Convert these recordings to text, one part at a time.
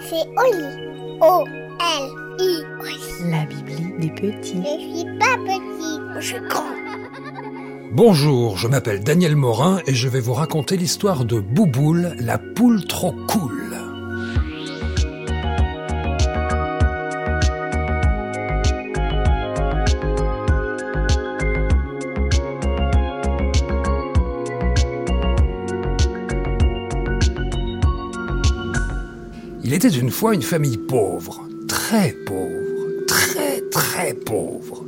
C'est Oli. O-L-I. La Bibli des petits. Je suis pas petit, je suis grand. Bonjour, je m'appelle Daniel Morin et je vais vous raconter l'histoire de Bouboule, la poule trop cool. Il était une fois une famille pauvre, très pauvre, très très pauvre.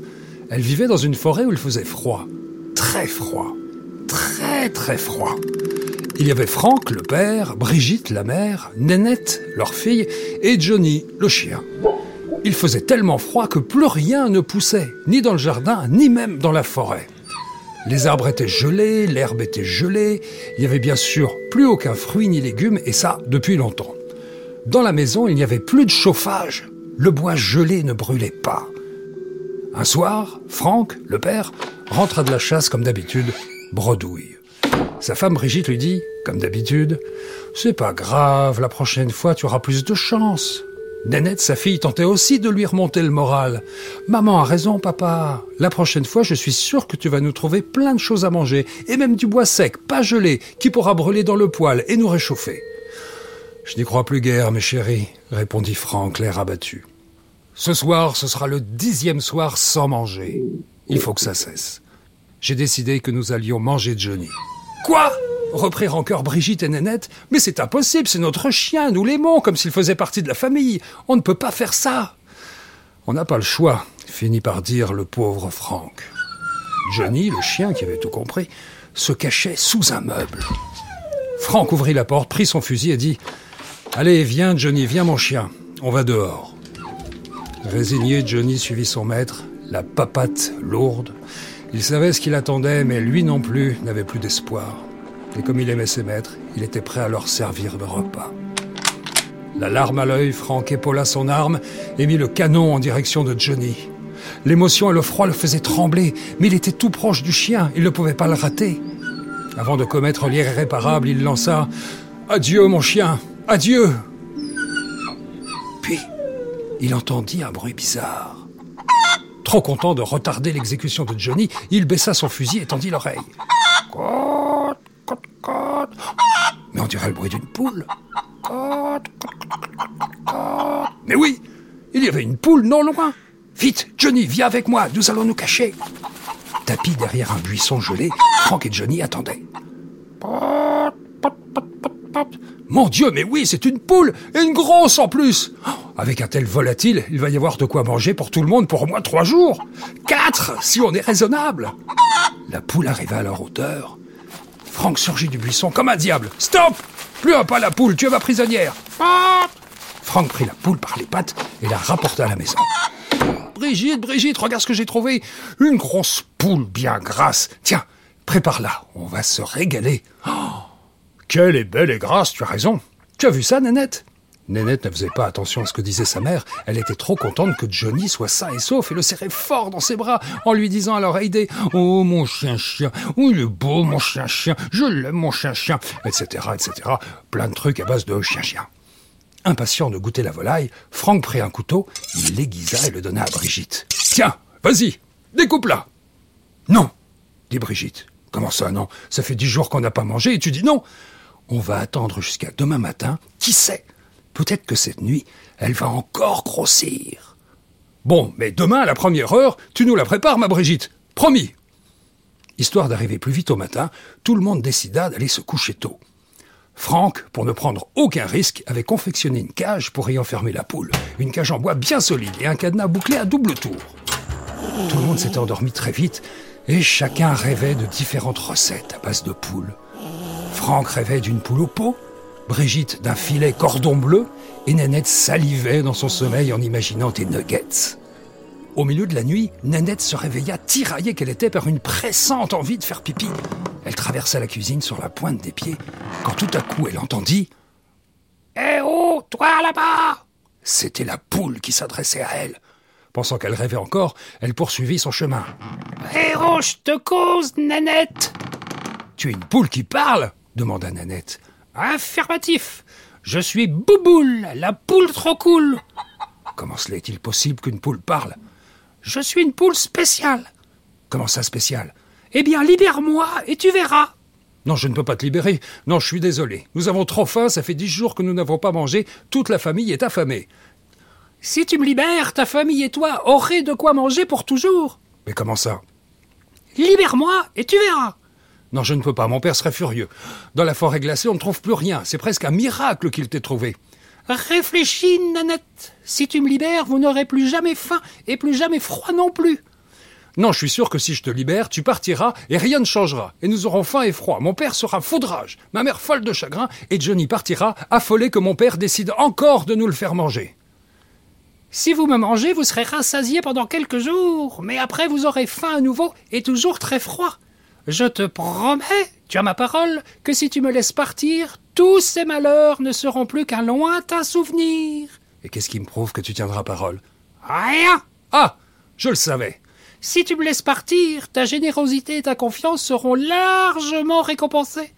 Elle vivait dans une forêt où il faisait froid, très froid, très très froid. Il y avait Franck, le père, Brigitte, la mère, Nénette, leur fille, et Johnny, le chien. Il faisait tellement froid que plus rien ne poussait, ni dans le jardin, ni même dans la forêt. Les arbres étaient gelés, l'herbe était gelée, il n'y avait bien sûr plus aucun fruit ni légumes, et ça depuis longtemps. Dans la maison, il n'y avait plus de chauffage. Le bois gelé ne brûlait pas. Un soir, Franck, le père, rentra de la chasse comme d'habitude, bredouille. Sa femme Brigitte lui dit, comme d'habitude, C'est pas grave, la prochaine fois tu auras plus de chance. Nénette, sa fille, tentait aussi de lui remonter le moral. Maman a raison, papa. La prochaine fois, je suis sûre que tu vas nous trouver plein de choses à manger, et même du bois sec, pas gelé, qui pourra brûler dans le poêle et nous réchauffer. Je n'y crois plus guère, mes chéris, répondit Franck, l'air abattu. Ce soir, ce sera le dixième soir sans manger. Il faut que ça cesse. J'ai décidé que nous allions manger Johnny. Quoi? Reprirent en chœur Brigitte et Nénette. Mais c'est impossible, c'est notre chien, nous l'aimons comme s'il faisait partie de la famille. On ne peut pas faire ça. On n'a pas le choix, finit par dire le pauvre Franck. Johnny, le chien qui avait tout compris, se cachait sous un meuble. Franck ouvrit la porte, prit son fusil et dit Allez, viens, Johnny, viens, mon chien. On va dehors. Résigné, Johnny suivit son maître, la papate lourde. Il savait ce qu'il attendait, mais lui non plus n'avait plus d'espoir. Et comme il aimait ses maîtres, il était prêt à leur servir de repas. La larme à l'œil, Franck épaula son arme et mit le canon en direction de Johnny. L'émotion et le froid le faisaient trembler, mais il était tout proche du chien, il ne pouvait pas le rater. Avant de commettre l'irréparable, il lança ⁇ Adieu mon chien, adieu !⁇ Puis, il entendit un bruit bizarre. Trop content de retarder l'exécution de Johnny, il baissa son fusil et tendit l'oreille. Mais on dirait le bruit d'une poule. Mais oui, il y avait une poule non loin. Vite, Johnny, viens avec moi, nous allons nous cacher. Tapis derrière un buisson gelé, Frank et Johnny attendaient. Mon Dieu, mais oui, c'est une poule, et une grosse en plus. Oh, avec un tel volatile, il va y avoir de quoi manger pour tout le monde pour au moins trois jours. Quatre, si on est raisonnable. La poule arriva à leur hauteur. Franck surgit du buisson comme un diable. Stop Plus un pas la poule, tu es ma prisonnière. Franck prit la poule par les pattes et la rapporta à la maison. Brigitte, Brigitte, regarde ce que j'ai trouvé. Une grosse poule bien grasse. Tiens, prépare-la, on va se régaler. Oh, quelle est belle et grasse, tu as raison. Tu as vu ça, Nénette Nénette ne faisait pas attention à ce que disait sa mère. Elle était trop contente que Johnny soit sain et sauf et le serrait fort dans ses bras en lui disant à l'oreille des Oh mon chien chien, oh il est beau mon chien chien, je l'aime mon chien chien, etc. etc. Plein de trucs à base de chien chien. Impatient de goûter la volaille, Franck prit un couteau, il l'aiguisa et le donna à Brigitte. Tiens, vas-y, découpe-la. Non, dit Brigitte. Comment ça, non? Ça fait dix jours qu'on n'a pas mangé et tu dis non On va attendre jusqu'à demain matin. Qui sait? Peut-être que cette nuit, elle va encore grossir. Bon, mais demain, à la première heure, tu nous la prépares, ma Brigitte. Promis. Histoire d'arriver plus vite au matin, tout le monde décida d'aller se coucher tôt. Franck, pour ne prendre aucun risque, avait confectionné une cage pour y enfermer la poule. Une cage en bois bien solide et un cadenas bouclé à double tour. Tout le monde s'était endormi très vite et chacun rêvait de différentes recettes à base de poules. Franck rêvait d'une poule au pot, Brigitte d'un filet cordon bleu et Nanette salivait dans son sommeil en imaginant des nuggets. Au milieu de la nuit, Nanette se réveilla tiraillée qu'elle était par une pressante envie de faire pipi. Elle traversa la cuisine sur la pointe des pieds, quand tout à coup elle entendit Eh oh, toi là-bas C'était la poule qui s'adressait à elle. Pensant qu'elle rêvait encore, elle poursuivit son chemin. Eh oh, je te cause, Nanette Tu es une poule qui parle demanda Nanette. Affirmatif. Je suis Bouboule, la poule trop cool. Comment cela est-il possible qu'une poule parle? Je suis une poule spéciale. Comment ça spéciale? Eh bien, libère-moi et tu verras. Non, je ne peux pas te libérer. Non, je suis désolé. Nous avons trop faim, ça fait dix jours que nous n'avons pas mangé. Toute la famille est affamée. Si tu me libères, ta famille et toi aurez de quoi manger pour toujours. Mais comment ça? Libère-moi et tu verras. Non, je ne peux pas, mon père serait furieux. Dans la forêt glacée, on ne trouve plus rien. C'est presque un miracle qu'il t'ait trouvé. Réfléchis, Nanette. Si tu me libères, vous n'aurez plus jamais faim et plus jamais froid non plus. Non, je suis sûr que si je te libère, tu partiras et rien ne changera. Et nous aurons faim et froid. Mon père sera fou de rage, ma mère folle de chagrin, et Johnny partira, affolé que mon père décide encore de nous le faire manger. Si vous me mangez, vous serez rassasié pendant quelques jours, mais après vous aurez faim à nouveau et toujours très froid. Je te promets, tu as ma parole, que si tu me laisses partir, tous ces malheurs ne seront plus qu'un lointain souvenir. Et qu'est-ce qui me prouve que tu tiendras parole? Rien Ah Je le savais. Si tu me laisses partir, ta générosité et ta confiance seront largement récompensées.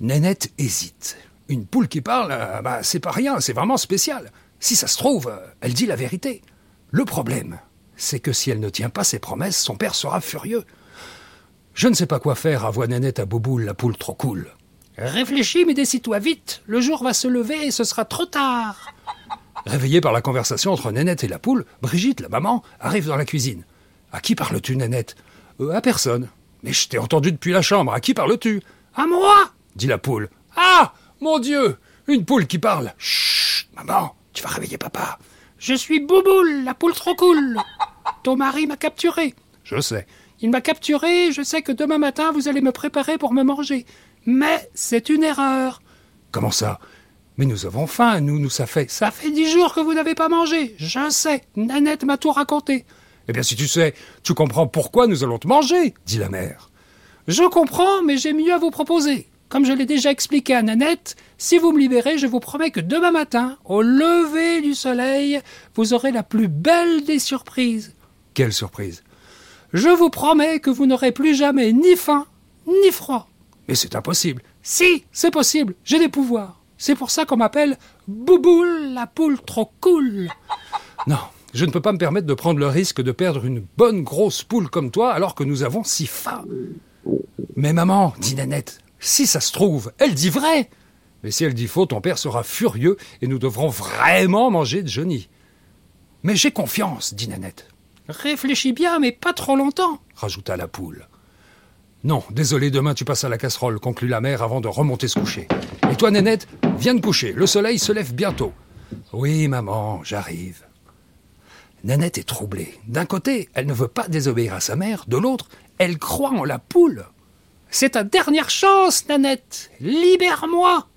Nénette hésite. Une poule qui parle, euh, bah, c'est pas rien, c'est vraiment spécial. Si ça se trouve, euh, elle dit la vérité. Le problème, c'est que si elle ne tient pas ses promesses, son père sera furieux. Je ne sais pas quoi faire, à voix Nénette à Bouboule, la poule trop cool. Réfléchis, mais décide-toi vite. Le jour va se lever et ce sera trop tard. Réveillée par la conversation entre Nénette et la poule, Brigitte, la maman, arrive dans la cuisine. À qui parles-tu, Nénette euh, À personne. Mais je t'ai entendu depuis la chambre. À qui parles-tu? À moi dit la poule. Ah Mon Dieu Une poule qui parle Chut Maman, tu vas réveiller papa. Je suis Bouboule, la poule trop cool. Ton mari m'a capturé. Je sais. Il m'a capturé, je sais que demain matin vous allez me préparer pour me manger. Mais c'est une erreur. Comment ça? Mais nous avons faim, nous, nous, ça fait. Ça fait dix jours que vous n'avez pas mangé. Je sais. Nanette m'a tout raconté. Eh bien, si tu sais, tu comprends pourquoi nous allons te manger, dit la mère. Je comprends, mais j'ai mieux à vous proposer. Comme je l'ai déjà expliqué à Nanette, si vous me libérez, je vous promets que demain matin, au lever du soleil, vous aurez la plus belle des surprises. Quelle surprise? Je vous promets que vous n'aurez plus jamais ni faim, ni froid. Mais c'est impossible. Si, c'est possible, j'ai des pouvoirs. C'est pour ça qu'on m'appelle Bouboule, la poule trop cool. Non, je ne peux pas me permettre de prendre le risque de perdre une bonne grosse poule comme toi alors que nous avons si faim. Mais maman, dit Nanette, si ça se trouve, elle dit vrai. Mais si elle dit faux, ton père sera furieux et nous devrons vraiment manger de Johnny. Mais j'ai confiance, dit Nanette. Réfléchis bien, mais pas trop longtemps, rajouta la poule. Non, désolé, demain tu passes à la casserole, conclut la mère avant de remonter se coucher. Et toi, Nénette, viens de coucher, le soleil se lève bientôt. Oui, maman, j'arrive. Nanette est troublée. D'un côté, elle ne veut pas désobéir à sa mère, de l'autre, elle croit en la poule. C'est ta dernière chance, Nanette. Libère-moi.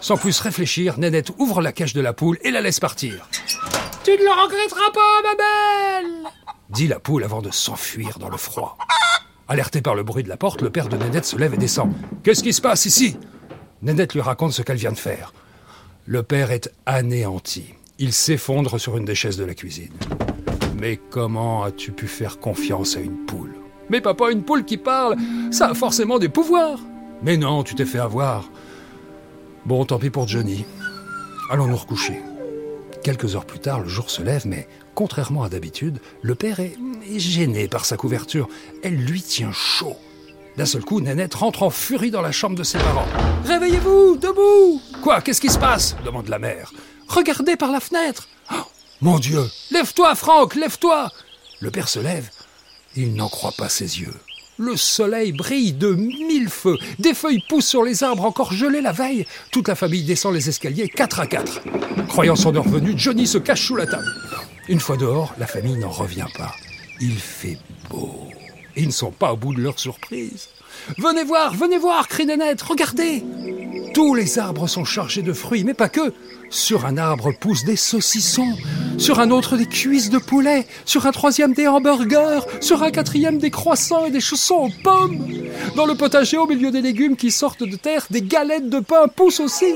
Sans plus réfléchir, Nanette ouvre la cage de la poule et la laisse partir. Tu ne le regretteras pas, ma belle dit la poule avant de s'enfuir dans le froid. Alerté par le bruit de la porte, le père de Nanette se lève et descend. Qu'est-ce qui se passe ici? Nanette lui raconte ce qu'elle vient de faire. Le père est anéanti. Il s'effondre sur une des chaises de la cuisine. Mais comment as-tu pu faire confiance à une poule? Mais papa, une poule qui parle, ça a forcément des pouvoirs. Mais non, tu t'es fait avoir. Bon, tant pis pour Johnny. Allons nous recoucher. Quelques heures plus tard, le jour se lève, mais contrairement à d'habitude, le père est, est gêné par sa couverture. Elle lui tient chaud. D'un seul coup, Nanette rentre en furie dans la chambre de ses parents. Réveillez-vous, debout Quoi? Qu'est-ce qui se passe? demande la mère. Regardez par la fenêtre. Oh, mon Dieu Lève-toi, Franck, lève-toi Le père se lève. Il n'en croit pas ses yeux. Le soleil brille de mille feux. Des feuilles poussent sur les arbres encore gelés la veille. Toute la famille descend les escaliers quatre à quatre. Croyant son heure venue, Johnny se cache sous la table. Une fois dehors, la famille n'en revient pas. Il fait beau. Ils ne sont pas au bout de leur surprise. Venez voir, venez voir, crie Nanette, regardez Tous les arbres sont chargés de fruits, mais pas que. Sur un arbre poussent des saucissons, sur un autre des cuisses de poulet, sur un troisième des hamburgers, sur un quatrième des croissants et des chaussons aux pommes. Dans le potager, au milieu des légumes qui sortent de terre, des galettes de pain poussent aussi.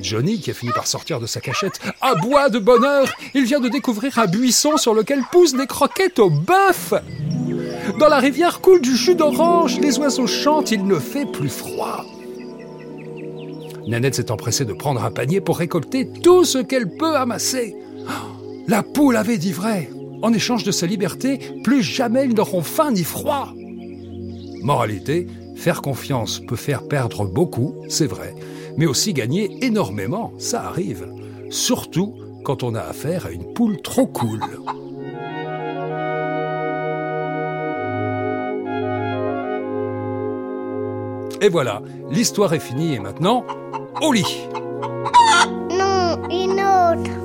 Johnny, qui a fini par sortir de sa cachette, aboie de bonheur. Il vient de découvrir un buisson sur lequel poussent des croquettes au bœuf. Dans la rivière coule du jus d'orange, les oiseaux chantent, il ne fait plus froid. Nanette s'est empressée de prendre un panier pour récolter tout ce qu'elle peut amasser. La poule avait dit vrai. En échange de sa liberté, plus jamais ils n'auront faim ni froid. Moralité, faire confiance peut faire perdre beaucoup, c'est vrai, mais aussi gagner énormément, ça arrive. Surtout quand on a affaire à une poule trop cool. Et voilà, l'histoire est finie et maintenant, au lit. Non, une autre.